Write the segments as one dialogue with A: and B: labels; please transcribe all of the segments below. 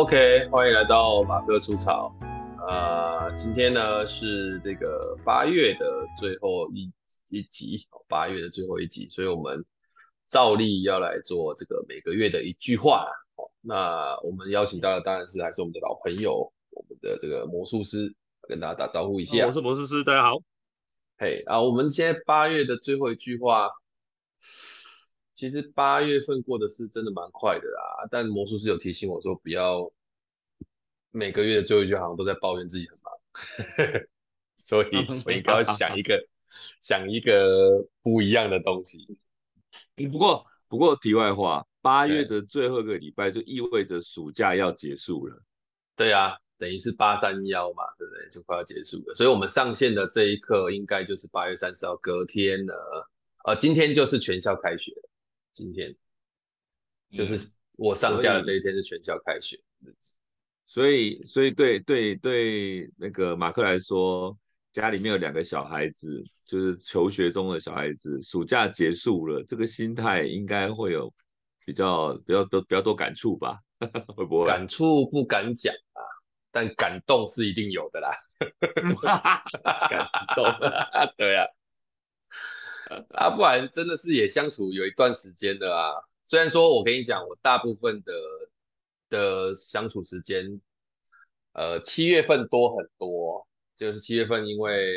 A: 好，OK，欢迎来到马克出草。呃，今天呢是这个八月的最后一一集，八月的最后一集，所以我们照例要来做这个每个月的一句话。那我们邀请到的当然是还是我们的老朋友，我们的这个魔术师，跟大家打招呼一下。
B: 我是魔术师，大家好。
A: 嘿，啊，我们现在八月的最后一句话，其实八月份过的是真的蛮快的啦。但魔术师有提醒我说，不要每个月的最后一句好像都在抱怨自己很忙，所以我应该要想。一个想一个不一样的东西。
B: 不过不过题外话。八月的最后一个礼拜就意味着暑假要结束了，
A: 对啊，等于是八三幺嘛，对不对？就快要结束了，所以我们上线的这一刻应该就是八月三十号，隔天了，呃，今天就是全校开学了，今天。就是我上架的这一天是全校开学日子，
B: 所以所以对对对，那个马克来说，家里面有两个小孩子，就是求学中的小孩子，暑假结束了，这个心态应该会有。比较比较多比较多感触吧，会不会？
A: 感触不敢讲啊，但感动是一定有的啦。感动，对啊，啊，不然真的是也相处有一段时间的啊。虽然说我跟你讲，我大部分的的相处时间，呃，七月份多很多，就是七月份因为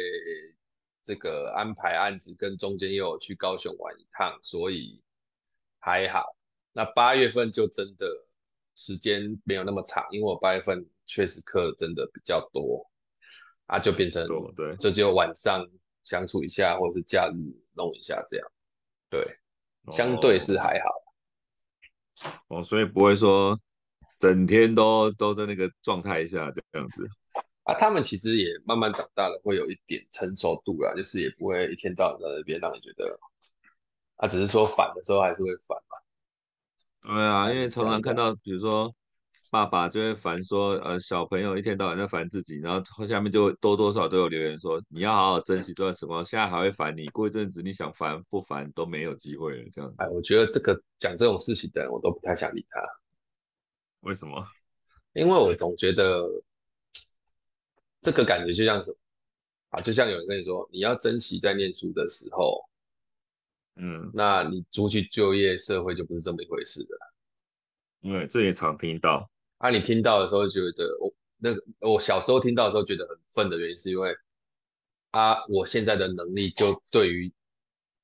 A: 这个安排案子跟中间又有去高雄玩一趟，所以还好。那八月份就真的时间没有那么长，因为我八月份确实课真的比较多啊，就变成对，就只有晚上相处一下，或者是假日弄一下这样，对，相对是还好
B: 哦，哦，所以不会说整天都都在那个状态下这样子
A: 啊。他们其实也慢慢长大了，会有一点成熟度啦，就是也不会一天到晚在那边让你觉得，啊，只是说烦的时候还是会烦嘛。
B: 对啊，因为常常看到，比如说爸爸就会烦说，呃，小朋友一天到晚在烦自己，然后下面就多多少少都有留言说，你要好好珍惜这段时光，现在还会烦你，过一阵子你想烦不烦都没有机会了，这样子。
A: 哎，我觉得这个讲这种事情的人，我都不太想理他。
B: 为什么？
A: 因为我总觉得这个感觉就像什么啊，就像有人跟你说，你要珍惜在念书的时候。嗯，那你出去就业，社会就不是这么一回事的。
B: 因为这也常听到。
A: 啊，你听到的时候觉得我那个，我小时候听到的时候觉得很愤的原因，是因为啊，我现在的能力就对于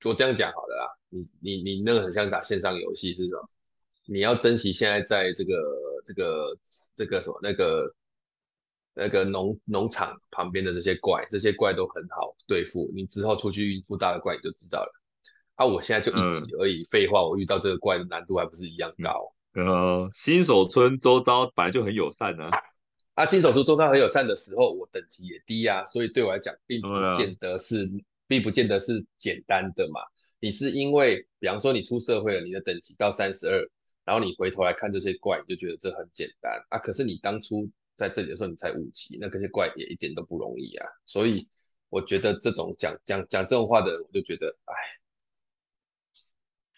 A: 我这样讲好了啦。你你你那个很像打线上游戏是什么？你要珍惜现在在这个这个这个什么那个那个农农场旁边的这些怪，这些怪都很好对付。你之后出去应付大的怪，你就知道了。啊！我现在就一级而已，废、嗯、话，我遇到这个怪的难度还不是一样高？
B: 呃，新手村周遭本来就很友善呢、啊。
A: 啊，新手村周遭很友善的时候，我等级也低呀、啊，所以对我来讲，并不见得是，嗯、并不见得是简单的嘛。你是因为，比方说你出社会了，你的等级到三十二，然后你回头来看这些怪，你就觉得这很简单啊。可是你当初在这里的时候，你才五级，那这些怪也一点都不容易啊。所以我觉得这种讲讲讲这种话的人，我就觉得，哎。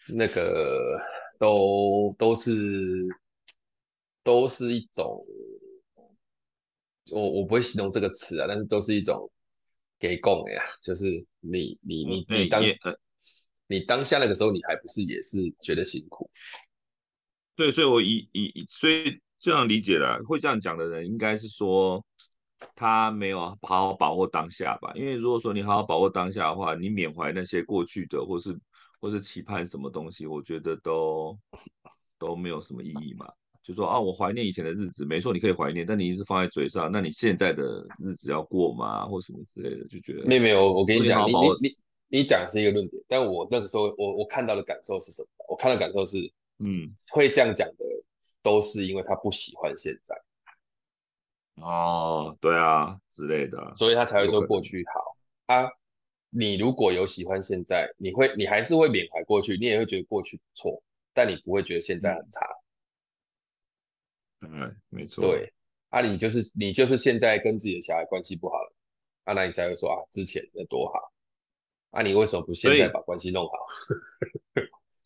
A: 那个都都是都是一种，我我不会形容这个词啊，但是都是一种给供呀，就是你你你你当你当下那个时候，你还不是也是觉得辛苦？
B: 对，所以我以以所以这样理解了，会这样讲的人，应该是说他没有好好把握当下吧？因为如果说你好好把握当下的话，你缅怀那些过去的，或是。或是期盼什么东西，我觉得都都没有什么意义嘛。就说啊，我怀念以前的日子，没错，你可以怀念，但你一直放在嘴上，那你现在的日子要过吗？或什么之类的，就觉得
A: 没有没有。我跟你讲，你你你你讲的是一个论点，但我那个时候我我看到的感受是什么？我看到的感受是，嗯，会这样讲的都是因为他不喜欢现在。
B: 哦，对啊，之类的，
A: 所以他才会说过去好啊。你如果有喜欢现在，你会你还是会缅怀过去，你也会觉得过去不错，但你不会觉得现在很差。
B: 嗯，没错。
A: 对，啊，你就是你就是现在跟自己的小孩关系不好了，啊，那你才会说啊，之前那多好，啊，你为什么不现在把关系弄好？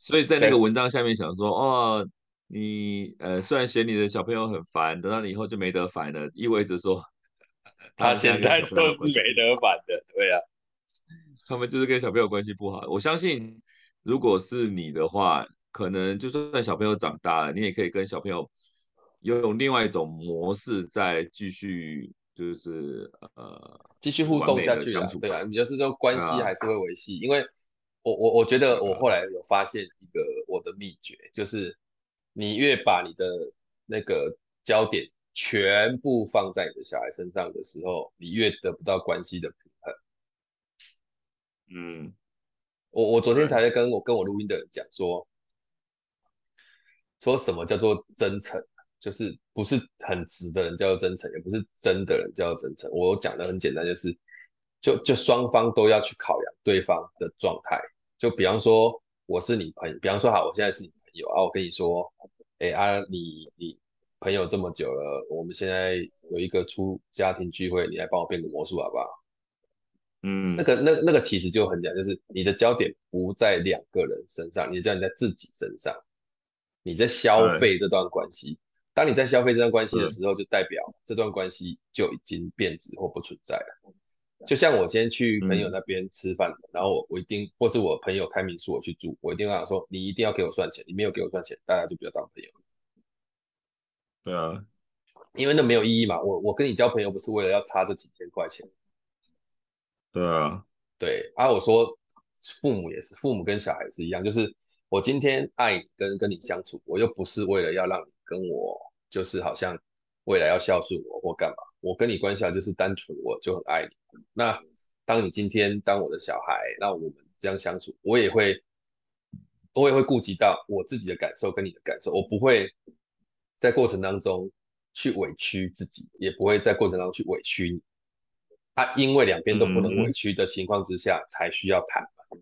B: 所以，在那个文章下面想说，哦，你呃虽然嫌你的小朋友很烦，等到你以后就没得烦了，意味着说
A: 他现在就是没得烦的，对啊，
B: 他们就是跟小朋友关系不好。我相信，如果是你的话，可能就算小朋友长大了，你也可以跟小朋友用另外一种模式再继续，就是呃
A: 继续互动下去相处，对啊，你就是说关系还是会维系，啊、因为我我我觉得我后来有发现一个我的秘诀，就是。你越把你的那个焦点全部放在你的小孩身上的时候，你越得不到关系的平衡。
B: 嗯，
A: 我我昨天才在跟我跟我录音的人讲说，说什么叫做真诚，就是不是很直的人叫做真诚，也不是真的人叫做真诚。我讲的很简单，就是就就双方都要去考量对方的状态。就比方说我是你朋友，比方说好，我现在是你。朋友啊，我跟你说，哎啊，你你朋友这么久了，我们现在有一个出家庭聚会，你来帮我变个魔术好不好？
B: 嗯，
A: 那个那那个其实就很讲，就是你的焦点不在两个人身上，你的焦点在自己身上，你在消费这段关系。嗯、当你在消费这段关系的时候，就代表这段关系就已经变质或不存在了。就像我今天去朋友那边吃饭，嗯、然后我我一定，或是我朋友开民宿我去住，我一定会想说，你一定要给我算钱，你没有给我算钱，大家就不要当朋友。
B: 对啊，
A: 因为那没有意义嘛。我我跟你交朋友不是为了要差这几千块钱。
B: 对啊，
A: 对啊，我说父母也是，父母跟小孩是一样，就是我今天爱你跟跟你相处，我又不是为了要让你跟我，就是好像未来要孝顺我或干嘛。我跟你关系就是单纯，我就很爱你。那当你今天当我的小孩，那我们这样相处，我也会，我也会顾及到我自己的感受跟你的感受，我不会在过程当中去委屈自己，也不会在过程当中去委屈你。啊，因为两边都不能委屈的情况之下，才需要谈嘛，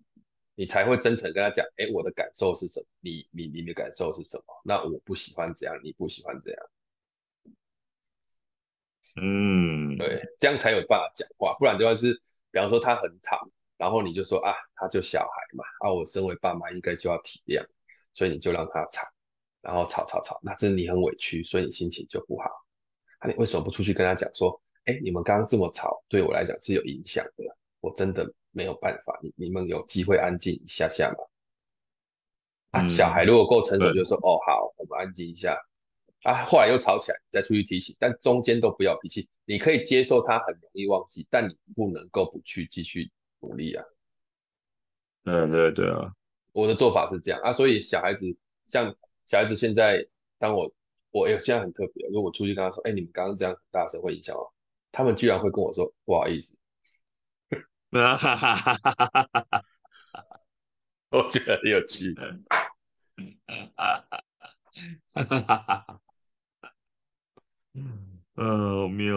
A: 你才会真诚跟他讲，哎，我的感受是什么？你你你的感受是什么？那我不喜欢这样，你不喜欢这样。
B: 嗯，
A: 对，这样才有办法讲话，不然的话是，比方说他很吵，然后你就说啊，他就小孩嘛，啊，我身为爸妈应该就要体谅，所以你就让他吵，然后吵吵吵，那真的你很委屈，所以你心情就不好。那、啊、你为什么不出去跟他讲说，哎，你们刚刚这么吵，对我来讲是有影响的，我真的没有办法，你你们有机会安静一下下吗？啊，嗯、小孩如果够成熟，就说对哦，好，我们安静一下。啊，后来又吵起来，再出去提醒，但中间都不要脾气。你可以接受他很容易忘记，但你不能够不去继续努力啊。
B: 嗯，对对啊，
A: 我的做法是这样啊，所以小孩子像小孩子现在，当我我有现在很特别，如果我出去跟他说，哎，你们刚刚这样很大声会影响我，他们居然会跟我说不好意思。哈哈哈哈哈哈！我觉得很有趣。哈哈哈哈哈！
B: 嗯，呃，没有，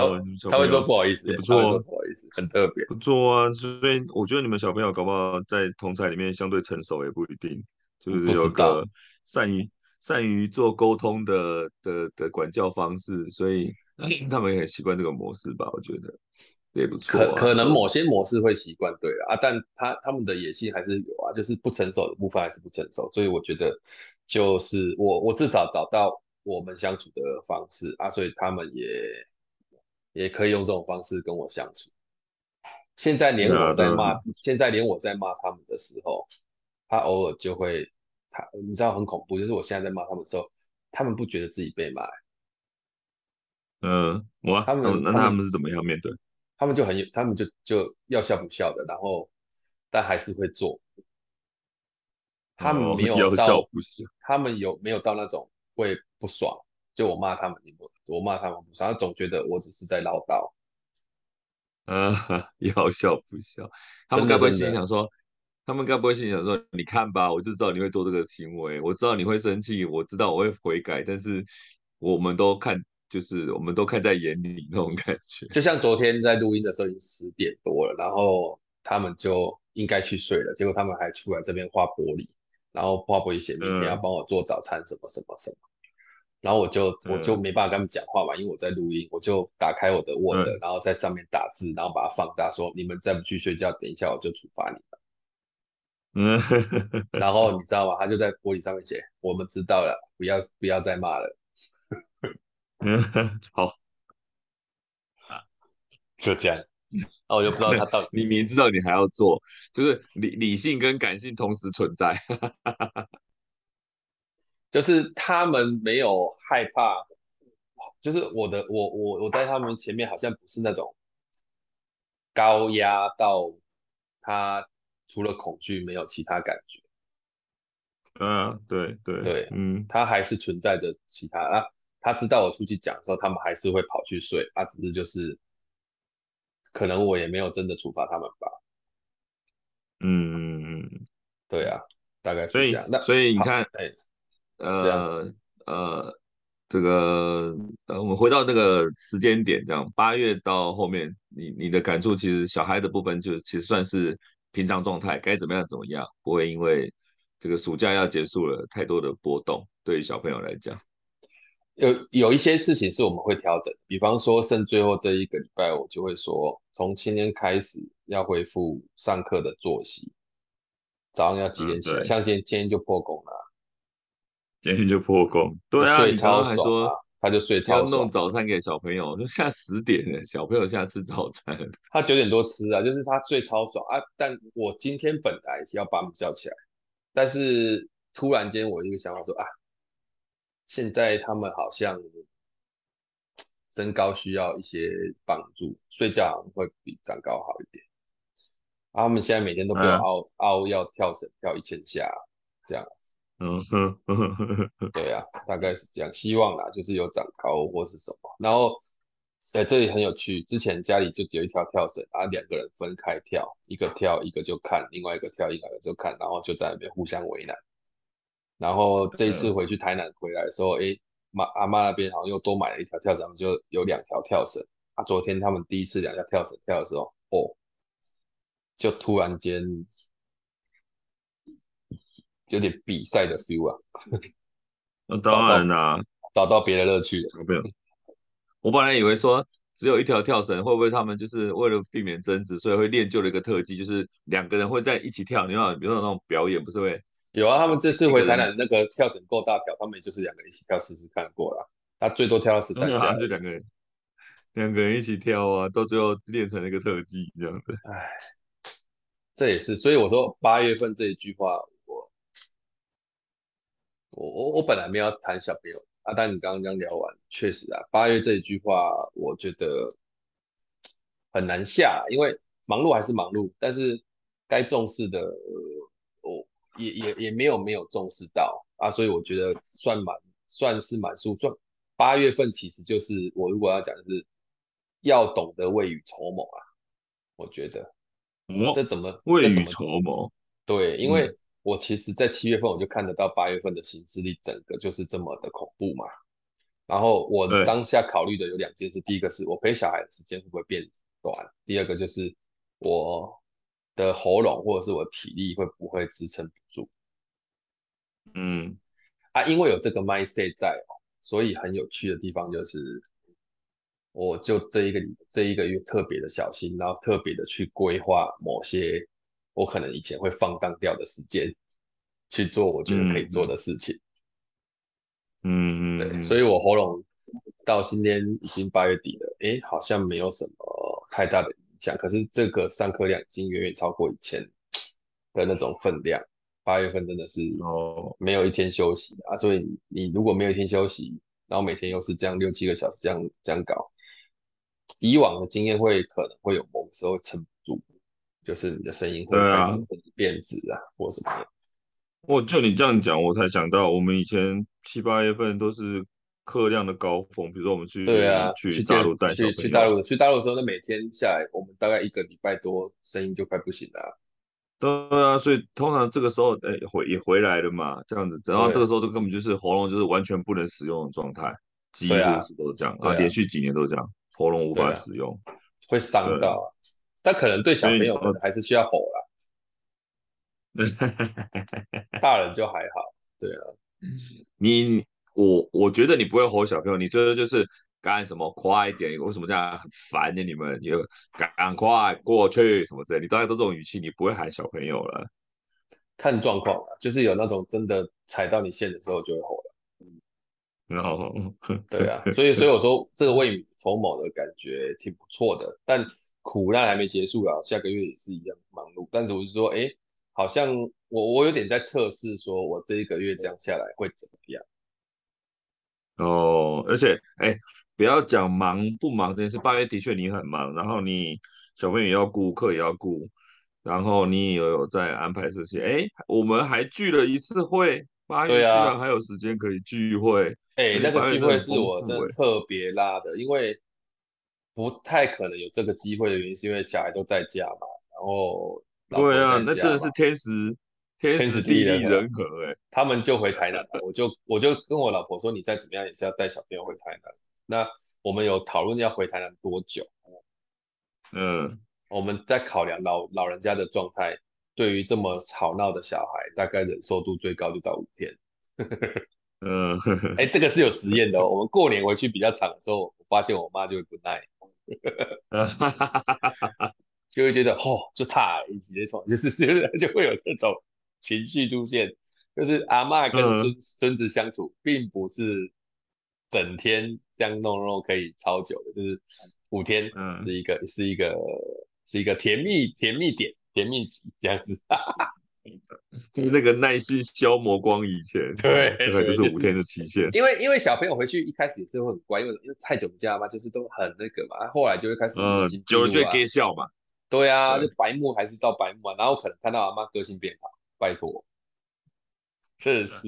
A: 他会说不好意思，
B: 不错，
A: 不好意思，很特别，
B: 不错啊。所以我觉得你们小朋友搞不好在同侪里面相对成熟也不一定，就是有个善于善于做沟通的的的管教方式，所以 他们也很习惯这个模式吧？我觉得也不错。
A: 可可能某些模式会习惯，对啊，但他他们的野心还是有啊，就是不成熟的部分还是不成熟，所以我觉得就是我我至少找到。我们相处的方式啊，所以他们也也可以用这种方式跟我相处。现在连我在骂，现在连我在骂他们的时候，他偶尔就会，他你知道很恐怖，就是我现在在骂他们的时候，他们不觉得自己被骂。
B: 嗯，我他们那他们是怎么样面对？
A: 他们就很有，他们就就要笑不笑的，然后但还是会做。他们没有到，
B: 笑不笑
A: 他们有没有到那种？会不爽，就我骂他们，你不，我骂他们不爽，他总觉得我只是在唠叨。
B: 呃，要笑不笑？他们该不会心想说，他们该不会心想说，你看吧，我就知道你会做这个行为，我知道你会生气，我知道我会悔改，但是我们都看，就是我们都看在眼里那种感觉。
A: 就像昨天在录音的时候已经十点多了，然后他们就应该去睡了，结果他们还出来这边画玻璃。然后花博也写明天要帮我做早餐什么什么什么，嗯、然后我就我就没办法跟他们讲话嘛，因为我在录音，我就打开我的 Word，、嗯、然后在上面打字，然后把它放大说，说你们再不去睡觉，等一下我就处罚你们。
B: 嗯，
A: 然后 你知道吗？他就在玻璃上面写：“我们知道了，不要不要再骂了。”
B: 嗯，好，
A: 啊，就这样。哦，我就不知道他到底，
B: 你明知道你还要做，就是理理性跟感性同时存在。
A: 就是他们没有害怕，就是我的我我我在他们前面好像不是那种高压到他除了恐惧没有其他感觉。
B: 嗯，对对
A: 对，
B: 嗯，
A: 他还是存在着其他啊。他知道我出去讲的时候，他们还是会跑去睡。他、啊、只是就是可能我也没有真的处罚他们吧。
B: 嗯
A: 对啊，大概是这样。那
B: 所以你看，
A: 哎。
B: 呃呃，这个呃，我们回到那个时间点，这样八月到后面，你你的感触，其实小孩的部分就其实算是平常状态，该怎么样怎么样，不会因为这个暑假要结束了太多的波动，对于小朋友来讲，
A: 有有一些事情是我们会调整，比方说剩最后这一个礼拜，我就会说，从今天开始要恢复上课的作息，早上要几点起来？嗯、像今天今天就破功了。
B: 今天就破功，对啊，
A: 睡超爽啊，他就睡超爽，
B: 要弄早餐给小朋友，就现在十点了，小朋友现在吃早餐，
A: 他九点多吃啊，就是他睡超爽啊。但我今天本来是要把他们叫起来，但是突然间我一个想法说啊，现在他们好像身高需要一些帮助，睡觉好像会比长高好一点。啊，他们现在每天都被我凹、啊、凹要跳绳，跳一千下这样。
B: 嗯哼，
A: 对啊，大概是这样，希望啦，就是有长高或是什么。然后，哎，这里很有趣，之前家里就只有一条跳绳，啊，两个人分开跳，一个跳一个就看，另外一个跳一个就看，然后就在那边互相为难。然后这一次回去台南回来的时候，哎，妈阿妈那边好像又多买了一条跳绳，就有两条跳绳。啊，昨天他们第一次两条跳绳跳的时候，哦，就突然间。有点比赛的 feel 啊，
B: 那当然啦，
A: 找到别的乐趣了。
B: 没有，我本来以为说只有一条跳绳，会不会他们就是为了避免争执，所以会练就了一个特技，就是两个人会在一起跳。你看，比如说那种表演，不是会
A: 有啊？他们这次回台南那个跳绳够大条，他们就是两个人一起跳试试看过了。他最多跳到十三下，
B: 就两个人，两个人一起跳啊，到最后练成了一个特技这样子。
A: 哎，这也是，所以我说八月份这一句话。我我我我本来没有要谈小朋友啊，但你刚刚刚聊完，确实啊，八月这一句话，我觉得很难下，因为忙碌还是忙碌，但是该重视的，呃、也也也没有没有重视到啊，所以我觉得算满算是蛮舒算。八月份其实就是我如果要讲的是要懂得未雨绸缪啊，我觉得，
B: 哦、
A: 这怎么
B: 未雨绸缪？
A: 对，因为。嗯我其实，在七月份我就看得到八月份的行事力，整个就是这么的恐怖嘛。然后我当下考虑的有两件事，第一个是我陪小孩的时间会不会变短，第二个就是我的喉咙或者是我的体力会不会支撑不住。
B: 嗯，
A: 啊，因为有这个 mindset 在哦，所以很有趣的地方就是，我就这一个这一个月特别的小心，然后特别的去规划某些。我可能以前会放荡掉的时间去做我觉得可以做的事情，
B: 嗯嗯，
A: 对，所以我喉咙到今天已经八月底了，哎，好像没有什么太大的影响。可是这个上课量已经远远超过以前的那种分量，八月份真的是哦，没有一天休息啊。所以你如果没有一天休息，然后每天又是这样六七个小时这样这样搞，以往的经验会可能会有某个时候撑不住。就是你的声音会开始变质啊，或什么的。
B: 我就你这样讲，我才想到，我们以前七八月份都是课量的高峰，比如说我们去
A: 对啊，
B: 去大陆带
A: 去去大陆去大陆的时候，那每天下来，我们大概一个礼拜多，声音就快不行了啊。
B: 对啊，所以通常这个时候，哎，回也回来了嘛，这样子，然后这个时候就根本就是喉咙就是完全不能使用的状态，几乎是都是这样啊，连续几年都是这样，喉咙无法使用，
A: 会伤到啊。但可能对小朋友可能还是需要吼啦，大人就还好。对啊，
B: 你我我觉得你不会吼小朋友，你最多就是干什么快一点，为什么这样很烦呢？你们你赶快过去什么之类，你大概都这种语气，你不会喊小朋友了。
A: 看状况啊，就是有那种真的踩到你线的时候就会吼了。
B: 然后，
A: 对啊，所以 所以我说这个未雨绸缪的感觉挺不错的，但苦难还没结束啊，下个月也是一样忙碌。但是我是说，哎，好像我我有点在测试，说我这一个月这样下来会怎么样？
B: 哦，而且哎，不要讲忙不忙这件事，八月的确你很忙，然后你小朋友也要顾，课也要顾，然后你也有在安排这些。哎，我们还聚了一次会，八月居然还有时间可以聚会。
A: 哎、欸，那个聚会是我真的特别拉的，因为不太可能有这个机会的原因，是因为小孩都在家嘛。然后，
B: 对啊，那真的是天时天时地利人和哎、欸，
A: 他们就回台南了，我就我就跟我老婆说，你再怎么样也是要带小朋友回台南。那我们有讨论要回台南多久？
B: 嗯，
A: 我们在考量老老人家的状态，对于这么吵闹的小孩，大概忍受度最高就到五天。
B: 嗯，
A: 哎、欸，这个是有实验的哦。我们过年回去比较长的时候，我发现我妈就会不耐，就会觉得哦，就差一级的错，就是就是就会有这种情绪出现。就是阿嬷跟孙孙、嗯、子相处，并不是整天这样弄弄可以超久的，就是五天是一个、嗯、是一个是一个甜蜜甜蜜点甜蜜期这样子。
B: 就是那个耐心消磨光以前，
A: 对，
B: 大概就是五天的期限。
A: 因为因为小朋友回去一开始也是会很乖，因为因为太久不见嘛，就是都很那个嘛。后来就会开始、啊，
B: 嗯，久了就会憋笑嘛。
A: 对啊，就白目还是照白目啊。然后可能看到阿妈个性变好，拜托，真的是，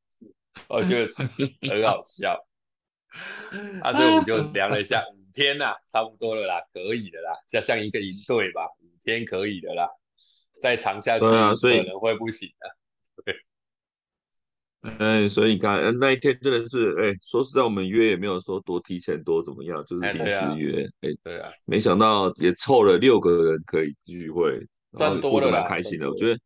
A: 我觉得很好笑。啊，所以我们就量了一下，五天呐、啊，差不多了啦，可以的啦，像像一个营队吧，五天可以的啦。再长下去，啊，可能会不行的。对，
B: 哎，所以你看，那一天真的是，哎，说实在，我们约也没有说多提前多怎么样，就是临时约，哎，
A: 对啊，
B: 没想到也凑了六个人可以聚会，
A: 算多了，
B: 蛮开心的。我觉得，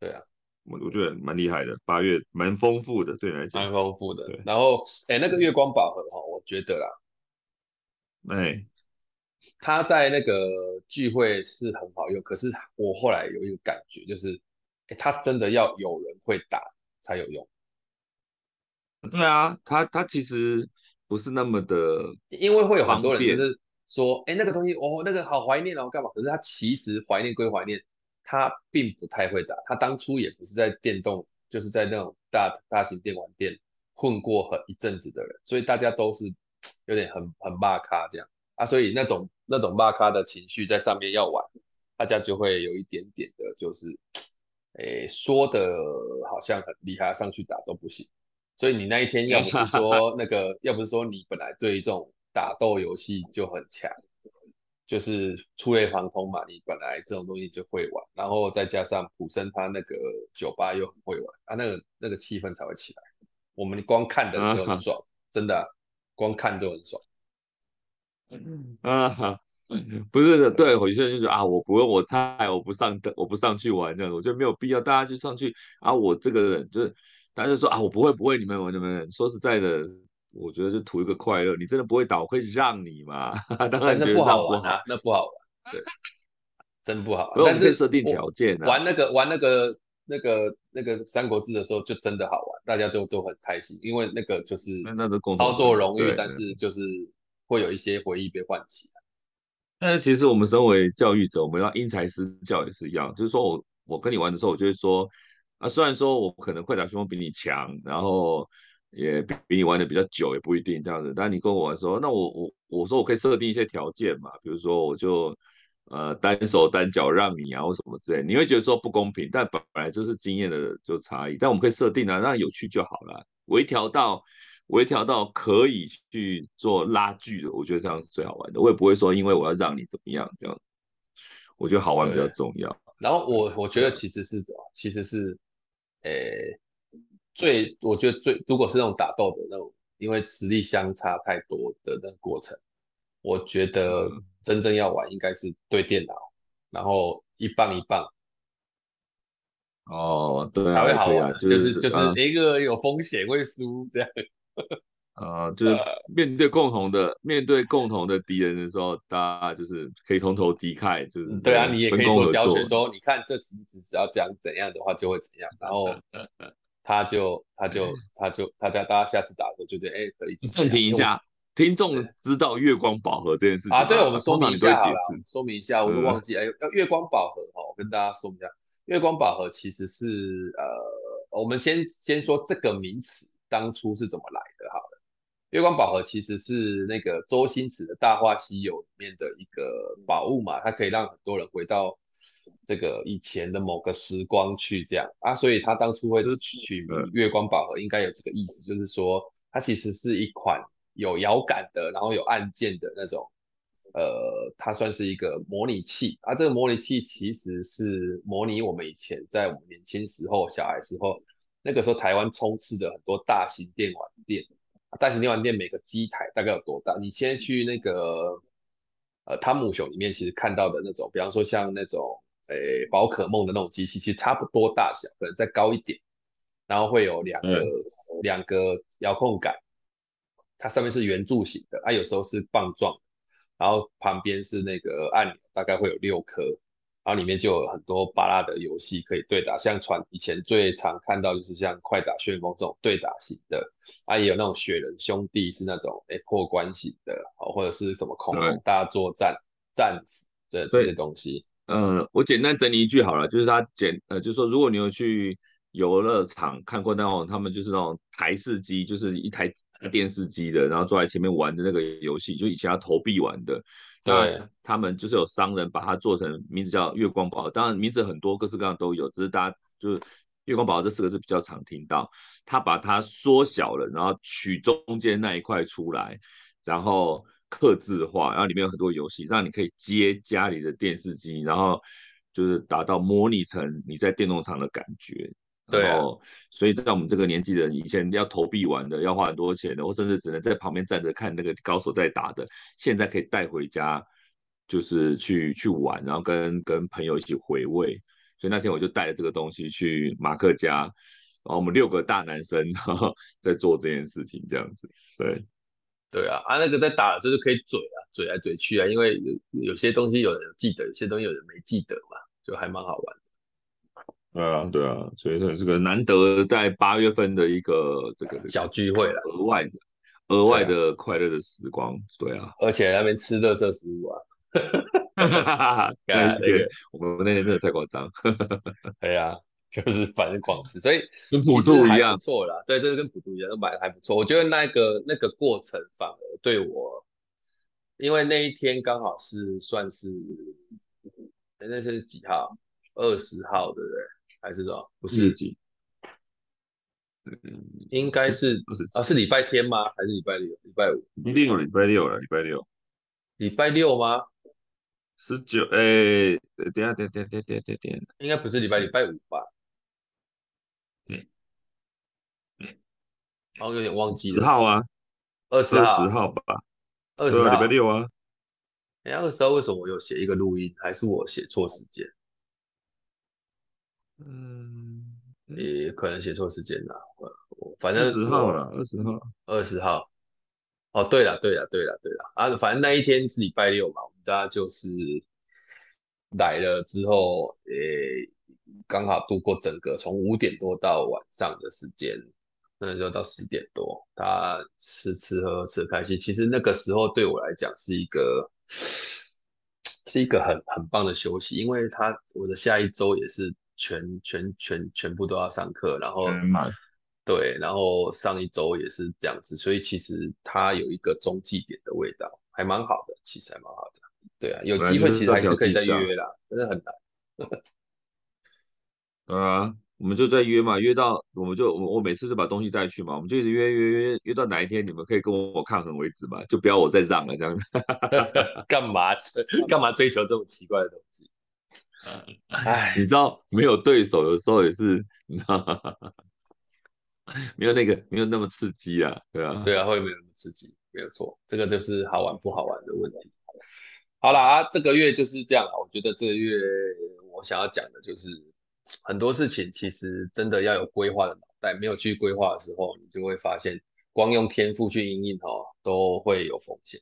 A: 对啊，
B: 我我觉得蛮厉害的，八月蛮丰富的，对你来讲，
A: 蛮丰富的。然后，哎，那个月光宝盒哈，我觉得啦，
B: 哎。
A: 他在那个聚会是很好用，可是我后来有一个感觉，就是，哎，他真的要有人会打才有用。
B: 对啊，他他其实不是那么的，
A: 因为会有很多人就是说，哎，那个东西哦，那个好怀念哦，干嘛？可是他其实怀念归怀念，他并不太会打。他当初也不是在电动，就是在那种大大型电玩店混过很一阵子的人，所以大家都是 有点很很骂咖这样。啊，所以那种那种骂咖的情绪在上面要玩，大家就会有一点点的，就是，诶，说的好像很厉害，上去打都不行。所以你那一天要不是说那个，要不是说你本来对于这种打斗游戏就很强，就是触类旁通嘛，你本来这种东西就会玩，然后再加上普生他那个酒吧又很会玩，啊，那个那个气氛才会起来。我们光看的就很爽，真的，光看就很爽。
B: 啊哈，不是的，对，有些人就说啊，我不用，我菜，我不上的，我不上去玩这样子，我觉得没有必要，大家就上去啊。我这个人就是，大家就说啊，我不会，不会，你们玩，你们说实在的，我觉得就图一个快乐。你真的不会打，我会让你嘛？当然觉得不好玩啊，
A: 那不好玩，对，真不好玩。
B: 但是设定条件，
A: 玩那个玩那个那个那个三国志的时候，就真的好玩，大家就都很开心，因为那个就是操作荣誉，但是就是。会有一些回忆被唤起，
B: 但是其实我们身为教育者，我们要因材施教也是一样。就是说我我跟你玩的时候，我就会说啊，虽然说我可能快打旋风比你强，然后也比比你玩的比较久，也不一定这样子。但你跟我玩的时候，那我我我说我可以设定一些条件嘛，比如说我就呃单手单脚让你啊，或什么之类，你会觉得说不公平，但本来就是经验的就差异。但我们可以设定啊，让有趣就好了，微调到。微调到可以去做拉锯的，我觉得这样是最好玩的。我也不会说，因为我要让你怎么样这样。我觉得好玩比较重要。
A: 然后我我觉得其实是？其实是，诶、欸，最我觉得最如果是那种打斗的那种，因为实力相差太多的那个过程，我觉得真正要玩应该是对电脑，然后一棒一棒。
B: 哦，对啊，
A: 才会好玩。
B: 就是
A: 就是一个有风险会输这样。
B: 啊，就是面对共同的面对共同的敌人的时候，大家就是可以同仇敌忾，就是
A: 对啊，你也可以做教学说，你看这棋子只要讲怎样的话就会怎样，然后 他就他就他就他家大家下次打的时候就觉得哎可以
B: 暂停一下，听众知道月光宝盒这件事情
A: 啊，对，我们说明一下好了，说明一下，我都忘记哎，要月光宝盒哈，我跟大家说明一下，月光宝盒其实是呃，我们先先说这个名词当初是怎么来的好了。月光宝盒其实是那个周星驰的《大话西游》里面的一个宝物嘛，它可以让很多人回到这个以前的某个时光去这样啊，所以他当初会取名月光宝盒，应该有这个意思，就是说它其实是一款有摇杆的，然后有按键的那种，呃，它算是一个模拟器啊。这个模拟器其实是模拟我们以前在我们年轻时候、小孩时候，那个时候台湾充斥的很多大型电玩店。大型电玩店每个机台大概有多大？你先去那个呃汤姆熊里面，其实看到的那种，比方说像那种诶宝可梦的那种机器，其实差不多大小，可能再高一点，然后会有两个、嗯、两个遥控杆，它上面是圆柱形的，它、啊、有时候是棒状，然后旁边是那个按钮，大概会有六颗。然后里面就有很多巴拉的游戏可以对打，像传以前最常看到就是像快打旋风这种对打型的，啊也有那种雪人兄弟是那种诶破关型的，哦或者是什么恐龙大作战战这这些东西。
B: 嗯，我简单整理一句好了，就是他简呃就是说如果你有去游乐场看过那种他们就是那种台式机，就是一台电视机的，然后坐在前面玩的那个游戏，就以前要投币玩的。对，他们就是有商人把它做成名字叫月光宝盒，当然名字很多，各式各样都有，只是大家就是月光宝盒这四个字比较常听到。他把它缩小了，然后取中间那一块出来，然后客制化，然后里面有很多游戏，让你可以接家里的电视机，然后就是达到模拟成你在电动场的感觉。对啊，所以在我们这个年纪的人，以前要投币玩的，要花很多钱的，或甚至只能在旁边站着看那个高手在打的，现在可以带回家，就是去去玩，然后跟跟朋友一起回味。所以那天我就带着这个东西去马克家，然后我们六个大男生 在做这件事情，这样子。对，
A: 对啊，啊那个在打就是可以嘴啊，嘴来嘴去啊，因为有有些东西有人记得，有些东西有人没记得嘛，就还蛮好玩的。
B: 对啊，对啊，所以说这个难得在八月份的一个这个
A: 小聚会了，
B: 额外的额外的快乐的时光，对啊，
A: 而且那边吃垃圾食物啊，哈哈哈哈
B: 那天我们那天真的太夸张，
A: 对啊，就是反正广式，所以
B: 跟普渡一样，
A: 错了，对，这个跟普渡一样，都买的还不错，我觉得那个那个过程反而对我，因为那一天刚好是算是那是几号？二十号，对不对？还是什么不是几？嗯，应该是不是啊？是礼拜天吗？还是礼拜六？礼拜五？
B: 一定有礼拜六了，礼拜六。
A: 礼拜六吗？
B: 十九？哎，等下，等下等下等下等
A: 下，应该不是礼拜礼拜五吧？
B: 嗯嗯，
A: 然后有点忘记了。
B: 十号啊？
A: 二十号？
B: 号吧？
A: 二十号
B: 礼拜六啊？
A: 哎，二十号为什么我有写一个录音？还是我写错时间？
B: 嗯，
A: 也可能写错时间了，我反正
B: 二十号了，二十号，
A: 二十号。哦，对了，对了，对了，对了，啊，反正那一天是礼拜六嘛，我们家就是来了之后，诶，刚好度过整个从五点多到晚上的时间，那时候到十点多，他吃吃喝喝吃得开心。其实那个时候对我来讲是一个是一个很很棒的休息，因为他我的下一周也是。全全全全部都要上课，然后对，然后上一周也是这样子，所以其实它有一个中继点的味道，还蛮好的，其实还蛮好的。对啊，有机会其实还是可以再约啦，真的很难。
B: 啊，我们就在约嘛，约到我们就我我每次就把东西带去嘛，我们就一直约约约约到哪一天你们可以跟我抗衡为止嘛，就不要我再让了这样子。
A: 干嘛干嘛追求这么奇怪的东西？
B: 哎，你知道没有对手有时候也是，你知道吗？没有那个没有那么刺激啊，对啊，
A: 对啊，会没有那么刺激，没有错，这个就是好玩不好玩的问题。好啦，啊，这个月就是这样，我觉得这个月我想要讲的就是很多事情，其实真的要有规划的脑袋，没有去规划的时候，你就会发现。光用天赋去应应哦，都会有风险，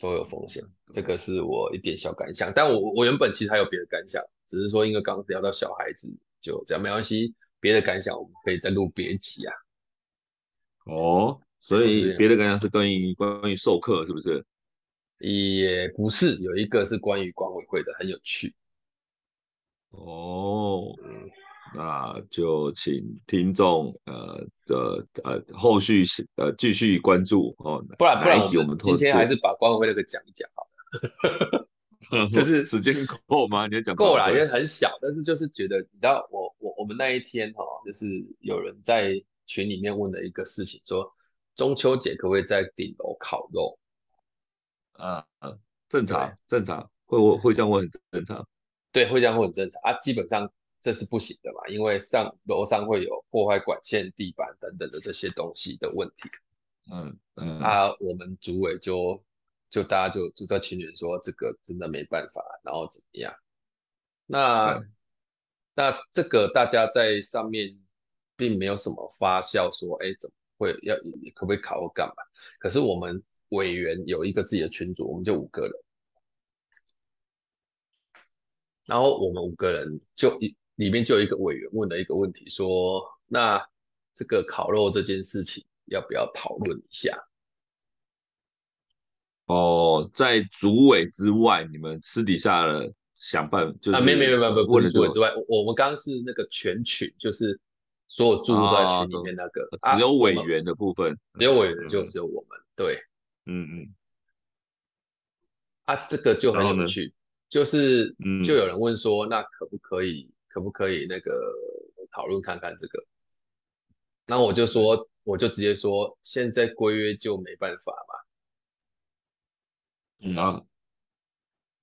A: 都有风险。这个是我一点小感想，但我我原本其实还有别的感想，只是说因为刚刚聊到小孩子，就这样没关系。别的感想我们可以再录别集啊。
B: 哦，所以别的感想是关于关于授课是不是？
A: 也不是，有一个是关于管委会的，很有趣。
B: 哦，那就请听众呃的呃后续呃继续关注哦。
A: 不然不然，我们今天还是把管委会那个讲一讲好了。就是
B: 时间够吗？你要讲
A: 够了，因为很小，但是就是觉得你知道我我我们那一天哈，就是有人在群里面问了一个事情，说中秋节可不可以在顶楼烤肉？
B: 啊啊，正常正常，会会会这样问很正常。
A: 对，会这样会很正常啊。基本上这是不行的嘛，因为上楼上会有破坏管线、地板等等的这些东西的问题。
B: 嗯嗯。
A: 啊，我们组委就就大家就就在群里说这个真的没办法，然后怎么样？那、嗯、那这个大家在上面并没有什么发酵说，哎，怎么会要可不可以考或干嘛？可是我们委员有一个自己的群组，我们就五个人。然后我们五个人就一里面就有一个委员问了一个问题，说：“那这个烤肉这件事情要不要讨论一下？”
B: 哦，在主委之外，你们私底下的想办法就是啊，
A: 没没没没没，不是主委之外，我们刚刚是那个全群，就是所有住户都在群里面那个，
B: 啊、只有委员的部分，
A: 只有委员的就只有我们，对，
B: 嗯嗯，
A: 啊，这个就很有趣。就是，就有人问说，那可不可以，嗯、可不可以那个讨论看看这个？那我就说，我就直接说，现在规约就没办法嘛。
B: 嗯啊，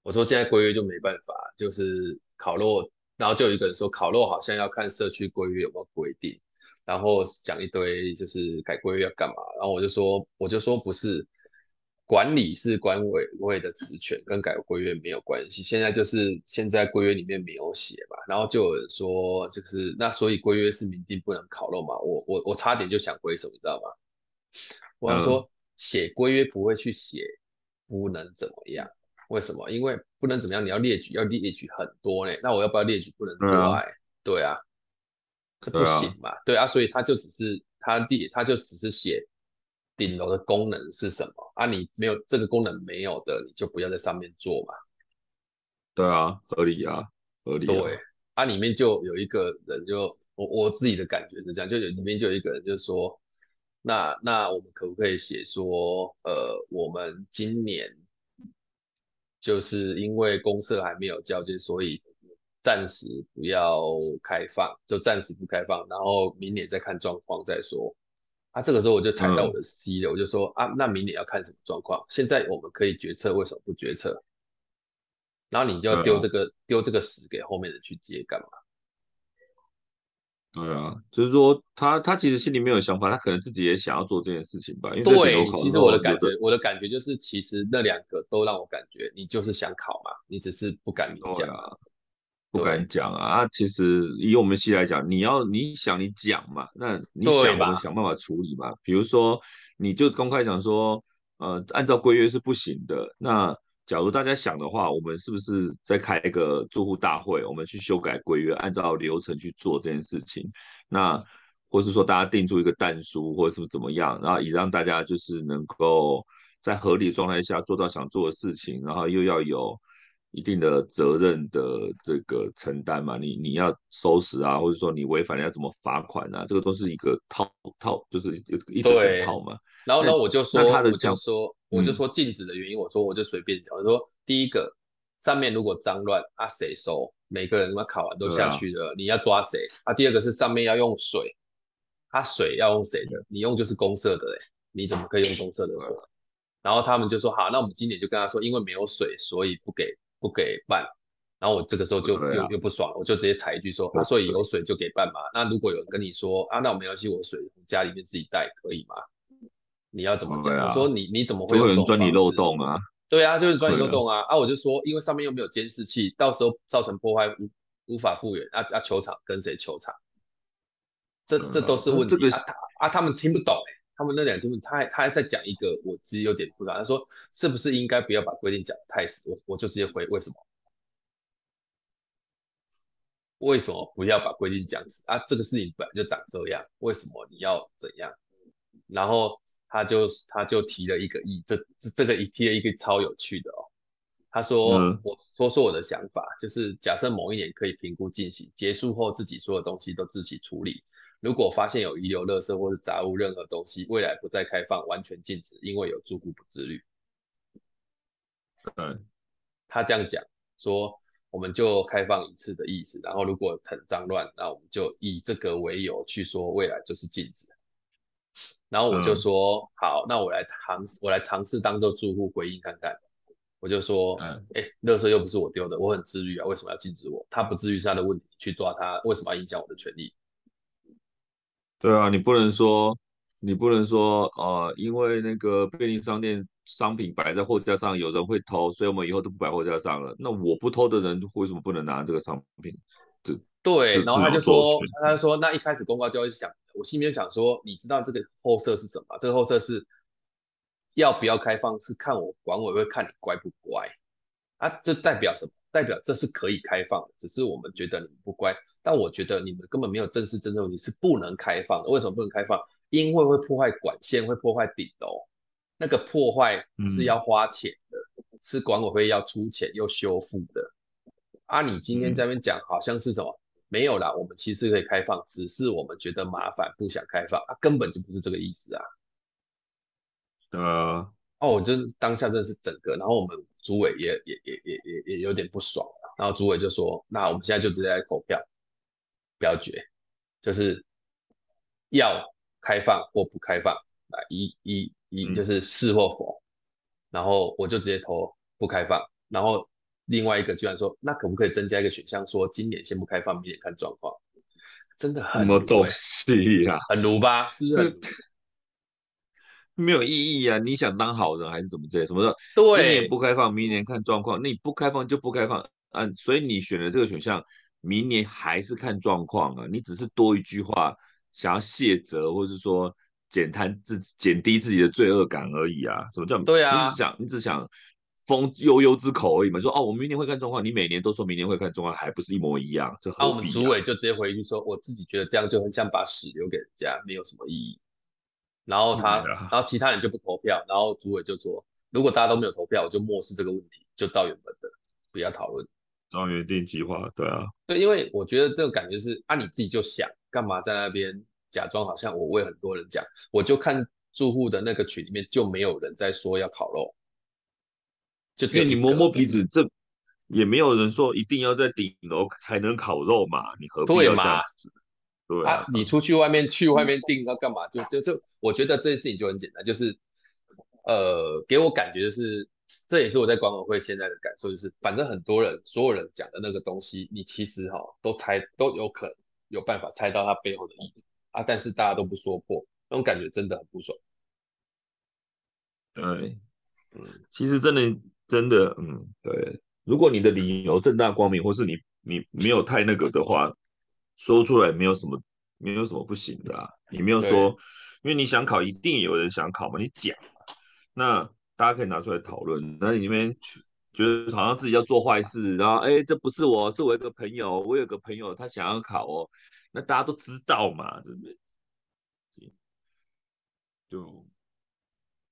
A: 我说现在规约就没办法，就是烤肉，然后就有一个人说，烤肉好像要看社区规约有没有规定，然后讲一堆就是改规约要干嘛，然后我就说，我就说不是。管理是管委会的职权，跟改规约没有关系。现在就是现在规约里面没有写嘛，然后就有人说，就是那所以规约是明定不能烤肉嘛。我我我差点就想挥手，你知道吗？我想说写规约不会去写不能怎么样，为什么？因为不能怎么样，你要列举要列举很多呢。那我要不要列举不能做爱？嗯、对啊，这不行嘛。对啊，对啊，所以他就只是他列，他就只是写。顶楼的功能是什么啊？你没有这个功能没有的，你就不要在上面做嘛。
B: 对啊，合理啊，合理啊。
A: 对，啊，里面就有一个人就，就我我自己的感觉是这样，就有里面就有一个人就说，那那我们可不可以写说，呃，我们今年就是因为公社还没有交接，所以暂时不要开放，就暂时不开放，然后明年再看状况再说。啊，这个时候我就踩到我的 C 了，嗯、我就说啊，那明年要看什么状况？现在我们可以决策，为什么不决策？然后你就要丢这个丢、啊、这个屎给后面的去接干嘛？
B: 对啊，就是说他他其实心里没有想法，他可能自己也想要做这件事情吧。因为
A: 对，其实我的感觉，我的感觉就是，其实那两个都让我感觉你就是想考嘛，你只是不敢明讲。
B: 不敢讲啊！啊，其实以我们系来讲，你要你想你讲嘛，那你想我们想办法处理嘛。比如说，你就公开讲说，呃，按照规约是不行的。那假如大家想的话，我们是不是再开一个住户大会，我们去修改规约，按照流程去做这件事情？那或是说大家定出一个弹书，或者是怎么样，然后以让大家就是能够在合理状态下做到想做的事情，然后又要有。一定的责任的这个承担嘛，你你要收拾啊，或者说你违反了要怎么罚款啊，这个都是一个套套，就是一整套嘛。
A: 然后呢，我就说，他的我就说，我就说禁止的原因，我说我就随便讲，我说第一个上面如果脏乱啊，谁收？每个人他妈考完都下去了，啊、你要抓谁？啊，第二个是上面要用水，他、啊、水要用谁的？你用就是公社的嘞，你怎么可以用公社的水？然后他们就说好，那我们今年就跟他说，因为没有水，所以不给。不给办，然后我这个时候就又、啊、又不爽了，我就直接踩一句说啊，所以有水就给办嘛。那如果有人跟你说啊，那我没关系，我水家里面自己带可以吗？你要怎么讲？啊、我说你你怎么会有
B: 人钻你漏洞啊？
A: 对啊，就是钻你漏洞啊！啊，啊，我就说，因为上面又没有监视器，到时候造成破坏无无法复原啊啊！球场跟谁球场？这这都是问题。啊、这个啊，他们听不懂他们那两天他还他还在讲一个，我其实有点不知道，他说是不是应该不要把规定讲太死？我我就直接回为什么？为什么不要把规定讲死啊？这个事情本来就长这样，为什么你要怎样？然后他就他就提了一个议，这这这个一提了一个超有趣的哦。他说：“嗯、我说说我的想法，就是假设某一年可以评估进行，结束后自己所有东西都自己处理。如果发现有遗留垃圾或是杂物，任何东西未来不再开放，完全禁止，因为有住户不自律。”
B: 嗯，
A: 他这样讲说。我们就开放一次的意思，然后如果很脏乱，那我们就以这个为由去说未来就是禁止。然后我就说、嗯、好，那我来尝，我来尝试当做住户回应看看。我就说，嗯，哎，垃圾又不是我丢的，我很自律啊，为什么要禁止我？他不自律是他的问题，去抓他，为什么要影响我的权利？
B: 对啊，你不能说，你不能说，呃，因为那个便利商店。商品摆在货架上，有人会偷，所以我们以后都不摆货架上了。那我不偷的人为什么不能拿这个商品？这
A: 对，然后他就说，他就说，那一开始公告就会想，我心里面想说，你知道这个后设是什么？这个后设是要不要开放，是看我管委会看你乖不乖啊？这代表什么？代表这是可以开放的，只是我们觉得你们不乖。但我觉得你们根本没有正视真正问题，是不能开放的。为什么不能开放？因为会破坏管线，会破坏顶楼。那个破坏是要花钱的，嗯、是管委会要出钱又修复的。啊，你今天在那边讲好像是什么？嗯、没有啦，我们其实可以开放，只是我们觉得麻烦，不想开放啊，根本就不是这个意思啊。
B: 呃，
A: 哦，我就当下真的是整个，然后我们主委也也也也也也有点不爽，然后主委就说：“那我们现在就直接来投票，表决，就是要开放或不开放啊，一一。”一就是是或否，嗯、然后我就直接投不开放。然后另外一个居然说，那可不可以增加一个选项，说今年先不开放，明年看状况？真的很什
B: 么东西、啊？
A: 很鲁吧？是不是很？
B: 没有意义啊！你想当好人还是怎么这？什么的？
A: 对，
B: 今年不开放，明年看状况。那你不开放就不开放啊！所以你选的这个选项，明年还是看状况啊！你只是多一句话，想要卸责，或是说。减贪自减低自己的罪恶感而已啊！什么叫
A: 对啊？
B: 你只想你只想封悠悠之口而已嘛？说哦，我明年会看状况，你每年都说明年会看状况，还不是一模一样？就那、啊啊、我们主委
A: 就直接回去说，我自己觉得这样就很像把屎留给人家，没有什么意义。然后他，然后其他人就不投票，然后主委就说，如果大家都没有投票，我就漠视这个问题，就照原本的，不要讨论。
B: 照原定计划，对啊，
A: 对，因为我觉得这个感觉是啊，你自己就想干嘛在那边。假装好像我为很多人讲，我就看住户的那个群里面就没有人在说要烤肉，就
B: 因为你摸摸鼻子，这也没有人说一定要在顶楼才能烤肉嘛，你何必要这样子？对，啊，
A: 你出去外面去外面订要干嘛？就就就，我觉得这件事情就很简单，就是呃，给我感觉就是，这也是我在管委会现在的感受，就是反正很多人所有人讲的那个东西，你其实哈都猜都有可能有办法猜到它背后的意义。啊！但是大家都不说破，那种感觉真的很不爽。
B: 对，嗯，其实真的真的，嗯，对。如果你的理由正大光明，或是你你没有太那个的话，说出来没有什么没有什么不行的啊。你没有说，因为你想考，一定有人想考嘛，你讲，那大家可以拿出来讨论。那你那边觉得好像自己要做坏事，然后哎，这不是我，是我一个朋友，我有个朋友他想要考哦。那大家都知道嘛，对不对？就，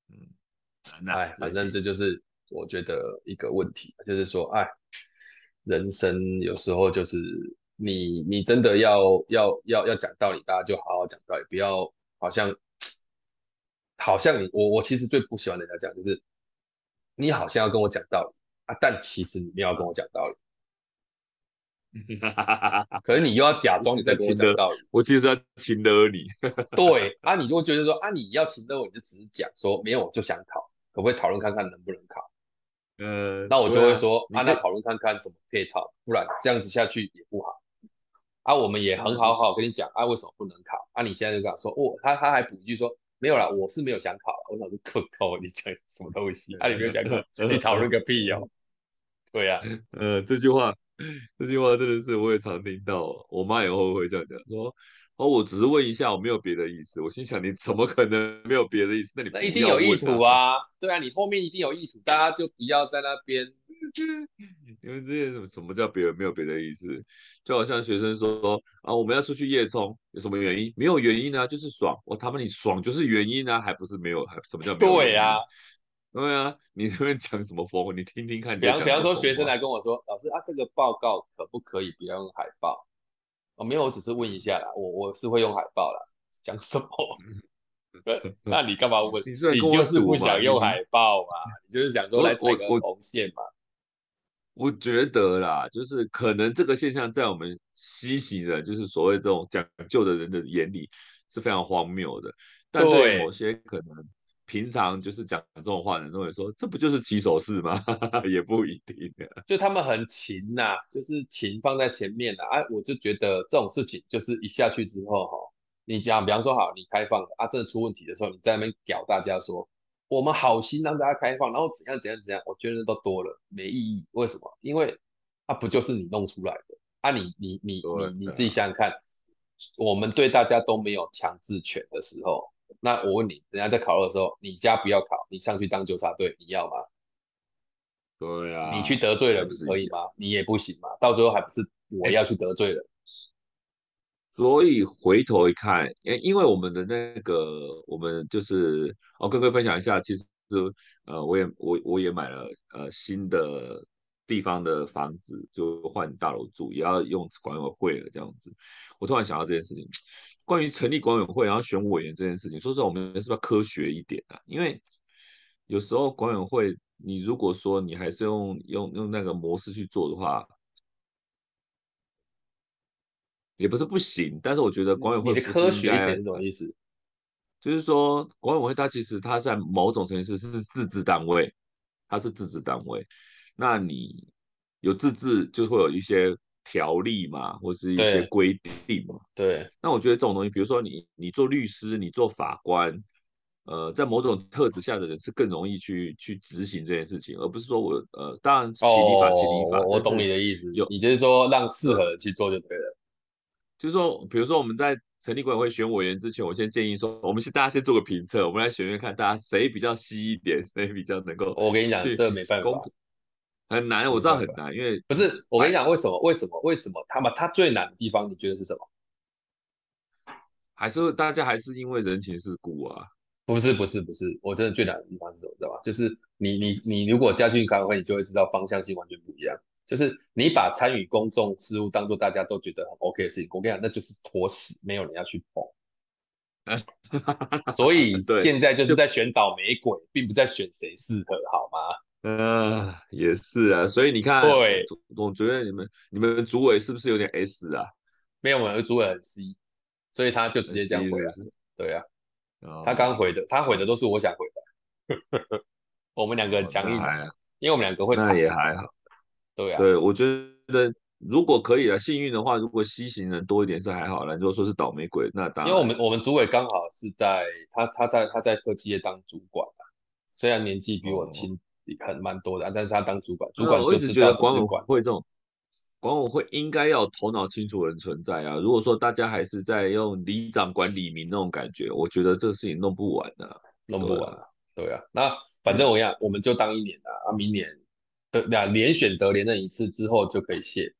B: 嗯，
A: 哎，反正这就是我觉得一个问题，就是说，哎，人生有时候就是你，你真的要要要要讲道理，大家就好好讲道理，不要好像好像你我我其实最不喜欢人家讲，就是你好像要跟我讲道理啊，但其实你没有要跟我讲道理。可是你又要假装你在跟我讲道理，
B: 我其实要请了你。
A: 对啊，你就会觉得说啊，你要请了我，你就只是讲说没有，我就想考，可不可以讨论看看能不能考？
B: 呃，
A: 那我就会说啊，啊，那讨论看看怎么配套，不然这样子下去也不好。啊，我们也很好好跟你讲啊，为什么不能考？啊，你现在就跟他说哦，他他还补一句说没有啦，我是没有想考。我想说靠靠，你讲什么东西？啊，你没有想考，你讨论个屁哦。对呀，
B: 呃，这句话。这句话真的是我也常听到，我妈也会会这样讲，说哦，我只是问一下，我没有别的意思。我心想，你怎么可能没有别的意思？那你
A: 那一定有意图啊！对啊，你后面一定有意图，大家就不要在那边。
B: 因为这些什么什么叫别人没有别的意思？就好像学生说啊，我们要出去夜冲，有什么原因？没有原因啊，就是爽。我他妈你爽就是原因啊，还不是没有？还什么叫没有？
A: 对啊，
B: 对啊，你这边讲什么风？你听听看。
A: 比方比方说，学生来跟我说，老师啊，这个报告可不可以不要用海报？哦，没有，我只是问一下啦。我我是会用海报啦。讲什么？那你干嘛问？你，你就是不想用海报嘛？你就是想说来踩个红线嘛？
B: 我觉得啦，就是可能这个现象在我们西行人，就是所谓这种讲究的人的眼里是非常荒谬的。但对某些可能平常就是讲这种话的人都会说，这不就是起手式吗？也不一定啊。
A: 就他们很勤呐、啊，就是勤放在前面的啊，啊。我就觉得这种事情就是一下去之后哈，你讲，比方说好，你开放啊，真的出问题的时候，你在那边屌大家说。我们好心让大家开放，然后怎样怎样怎样，我觉得都多了，没意义。为什么？因为啊，不就是你弄出来的啊你？你你你你你自己想想看，我们对大家都没有强制权的时候，那我问你，人家在考试的时候，你家不要考，你上去当纠察队，你要吗？
B: 对啊，
A: 你去得罪人可以吗？你也不行嘛，到最后还不是我要去得罪人。
B: 所以回头一看，诶，因为我们的那个，我们就是，哦跟各位分享一下，其实，呃，我也我我也买了呃新的地方的房子，就换大楼住，也要用管委会了这样子。我突然想到这件事情，关于成立管委会然后选委员这件事情，说实话，我们是不是要科学一点啊？因为有时候管委会，你如果说你还是用用用那个模式去做的话。也不是不行，但是我觉得管委会
A: 你的科学一点是什么意思？
B: 就是说管委会它其实它在某种程度是是自治单位，它是自治单位。那你有自治就会有一些条例嘛，或是一些规定嘛。
A: 对。
B: 那我觉得这种东西，比如说你你做律师，你做法官，呃，在某种特质下的人是更容易去去执行这件事情，而不是说我呃，当然起立法起立法。
A: 哦，我懂你的意思。有，你就是说让适合人去做就对了。
B: 就是说，比如说我们在成立管委会选委员之前，我先建议说，我们先大家先做个评测，我们来选选看，大家谁比较稀一点，谁比较能够。
A: 我跟你讲，这个没办法，
B: 很难，我知道很难，因为
A: 不是我跟你讲为什么？为什么？为什么他们他最难的地方，你觉得是什么？
B: 还是大家还是因为人情世故啊？
A: 不是，不是，不是，我真的最难的地方是什么？知道吗？就是你你你如果加进去管委会，你就会知道方向性完全不一样。就是你把参与公众事务当做大家都觉得很 OK 的事情，我跟你讲，那就是坨屎，没有人要去碰。所以现在就是在选倒霉鬼，并不在选谁适合，好吗？
B: 嗯、呃，也是啊。所以你看，
A: 对，
B: 我觉得你们你们主委是不是有点 S 啊？
A: 没有，我们主委很 C，所以他就直接这样回来。对啊，哦、他刚回的，他回的都是我想回的。我们两个很强硬，因为我们两个会，
B: 那也还好。
A: 对啊，
B: 对，我觉得如果可以啊，幸运的话，如果西行人多一点是还好了。如果说是倒霉鬼，那当然。
A: 因为我们我们主委刚好是在他他在他在科技业当主管啊，虽然年纪比我轻很蛮多的，但是他当主管，主管就是。我一直觉得管委会这种
B: 管委会应该要头脑清楚的人存在啊。如果说大家还是在用里长管里民那种感觉，我觉得这个事情弄不完的，
A: 弄不完啊。对啊，那反正我讲，我们就当一年的啊，明年。那连选得连任一次之后就可以卸，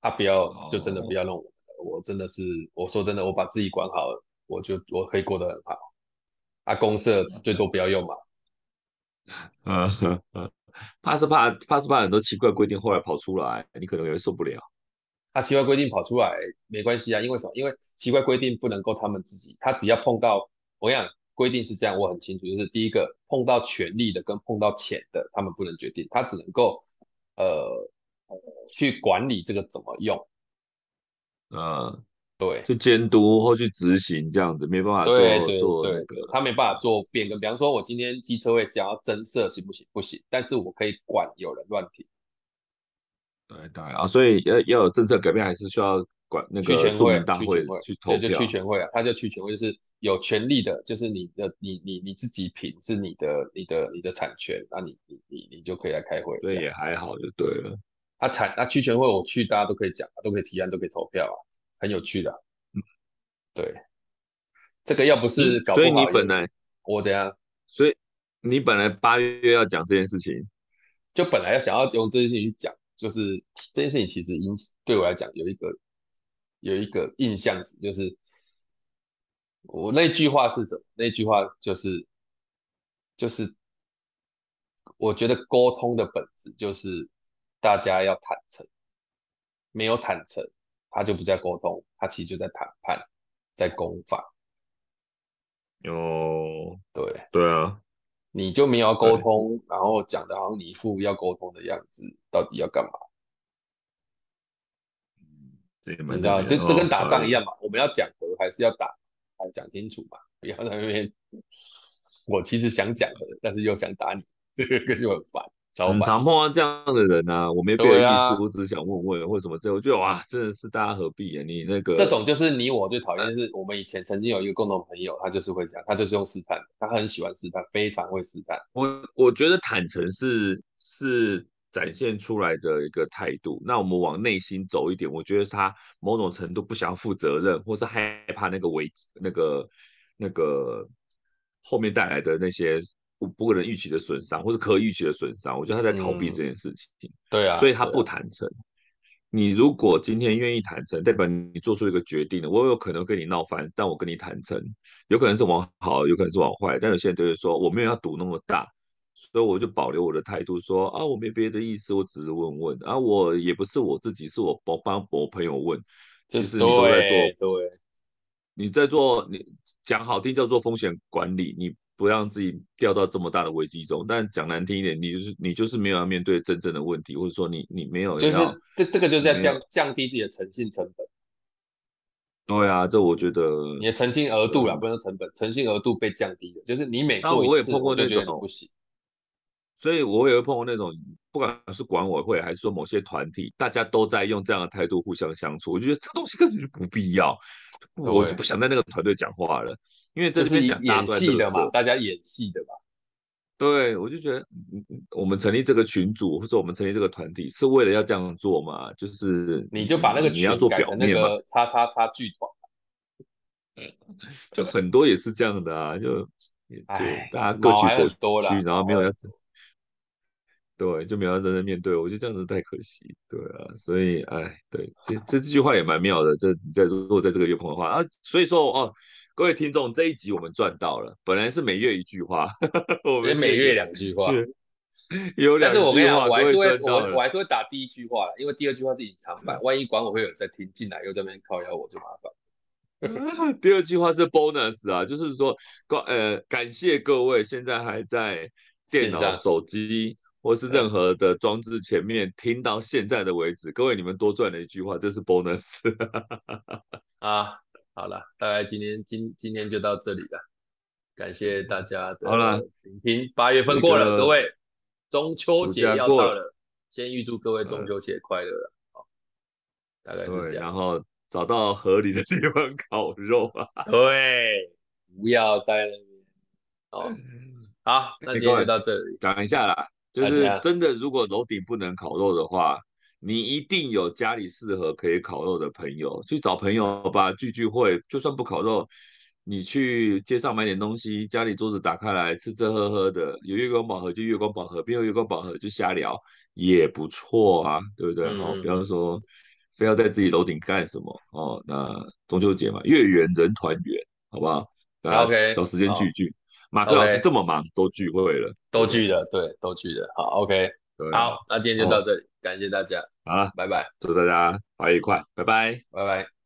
A: 他、啊、不要就真的不要弄我，哦、我真的是我说真的，我把自己管好了，我就我可以过得很好。啊，公社最多不要用嘛。
B: 怕是怕怕是怕很多奇怪规定后来跑出来，你可能也会受不了。
A: 他、啊、奇怪规定跑出来没关系啊，因为什么？因为奇怪规定不能够他们自己，他只要碰到我想。规定是这样，我很清楚，就是第一个碰到权力的跟碰到钱的，他们不能决定，他只能够呃去管理这个怎么用，
B: 嗯，
A: 对，
B: 去监督或去执行这样子，没办法做
A: 对对
B: 做
A: 那个，他没办法做变更。比方说，我今天机车位想要增设，行不行？不行，但是我可以管有人乱停。
B: 对对啊，所以要要有政策改变，还是需要。管那个住民大会去投票，
A: 对，就去全会啊，他就去全会，就是有权利的，就是你的，你你你自己品是你的，你的你的产权，那你你你你就可以来开会，
B: 对，也还好就对了。
A: 啊产啊去全会我去，大家都可以讲，都可以提案，都可以投票啊，很有趣的。对，这个要不是搞不好，
B: 所以你本来
A: 我怎样？
B: 所以你本来八月要讲这件事情，
A: 就本来要想要用这件事情去讲，就是这件事情其实影对我来讲有一个有一个印象值，就是我那句话是什么？那句话就是就是我觉得沟通的本质就是大家要坦诚，没有坦诚，他就不在沟通，他其实就在谈判，在攻防。
B: 哦，
A: 对
B: 对啊，
A: 你就没有要沟通，然后讲的好像你一副要沟通的样子，到底要干嘛？
B: 嗯，这个
A: 你知道，这这跟打仗一样嘛，我们要讲和还是要打，要讲清楚嘛，不要在那边。我其实想讲的，但是又想打你，这个就很烦。
B: 很常碰到这样的人啊，我没别的意思，啊、我只是想问问为什么这，我觉得哇，真的是大家何必啊？你那个
A: 这种就是你我最讨厌，是我们以前曾经有一个共同朋友，他就是会这样，他就是用试探，他很喜欢试探，非常会试探。
B: 我我觉得坦诚是是展现出来的一个态度。那我们往内心走一点，我觉得他某种程度不想要负责任，或是害怕那个危那个那个后面带来的那些。不不可能预期的损伤，或是可预期的损伤，我觉得他在逃避这件事情。
A: 嗯、对啊，
B: 所以他不坦诚。啊、你如果今天愿意坦诚，代表你做出一个决定了。我有可能跟你闹翻，但我跟你坦诚，有可能是往好，有可能是往坏。但有些人就会说，我没有要赌那么大，所以我就保留我的态度说，说啊，我没别的意思，我只是问问啊，我也不是我自己，是我帮帮我朋友问。其实你都在做，
A: 对，
B: 你在做，你讲好听叫做风险管理，你。不让自己掉到这么大的危机中，但讲难听一点，你就是你就是没有要面对真正的问题，或者说你你没有，
A: 就是这这个就是在降降低自己的诚信成本。
B: 对啊，这我觉得
A: 你的诚信额度啦，不能成本，诚信额度被降低了，就是你每做一次，我也碰过那种不行。
B: 所以我也会碰过那种，不管是管委会还是说某些团体，大家都在用这样的态度互相相处，我觉得这东西根本就不必要，我就不想在那个团队讲话了。因为这是演戏的嘛，
A: 大家演戏的嘛。
B: 对，我就觉得，我们成立这个群组或者我们成立这个团体是为了要这样做嘛？就是
A: 你就把那个群改成那个叉叉叉剧团，
B: 就很多也是这样的啊，就对，大家各取所需，然后没有要对，就没有要真正面对，我觉得这样子太可惜，对啊，所以哎，对，这这这句话也蛮妙的，这你在如果在这个月碰的话啊，所以说哦。各位听众，这一集我们赚到了。本来是每月一句话，
A: 我们每月两句话，
B: 有两句话。但是我跟你讲，
A: 我还是会我我还是会打第一句话了，因为第二句话是隐藏版，万一管委会有在听进来又在那边靠腰，我就麻烦。
B: 第二句话是 bonus 啊，就是说，呃，感谢各位现在还在电脑、手机或是任何的装置前面听到现在的为止，各位你们多赚了一句话，这是 bonus
A: 啊。好了，大概今天今今天就到这里了，感谢大家的聆听。八月份过了，各位中秋节要到了，先预祝各位中秋节快乐了。好，大概是这样。
B: 然后找到合理的地方烤肉啊，
A: 对，不要在那边。好，好，那今天就到这里。
B: 讲一下啦，就是真的，如果楼顶不能烤肉的话。你一定有家里适合可以烤肉的朋友，去找朋友吧，聚聚会。就算不烤肉，你去街上买点东西，家里桌子打开来吃吃喝喝的，有月光宝盒就月光宝盒，没有月光宝盒就瞎聊，也不错啊，对不对？好、嗯，比方说非要在自己楼顶干什么哦？那中秋节嘛，月圆人团圆，好不好
A: ？OK，
B: 找时间聚聚。马克老师这么忙.都聚会了，
A: 都聚了，对，都聚了。好，OK。好，那今天就到这里，哦、感谢大家，
B: 好了，
A: 拜拜，
B: 祝大家八月愉快，拜拜，
A: 拜拜。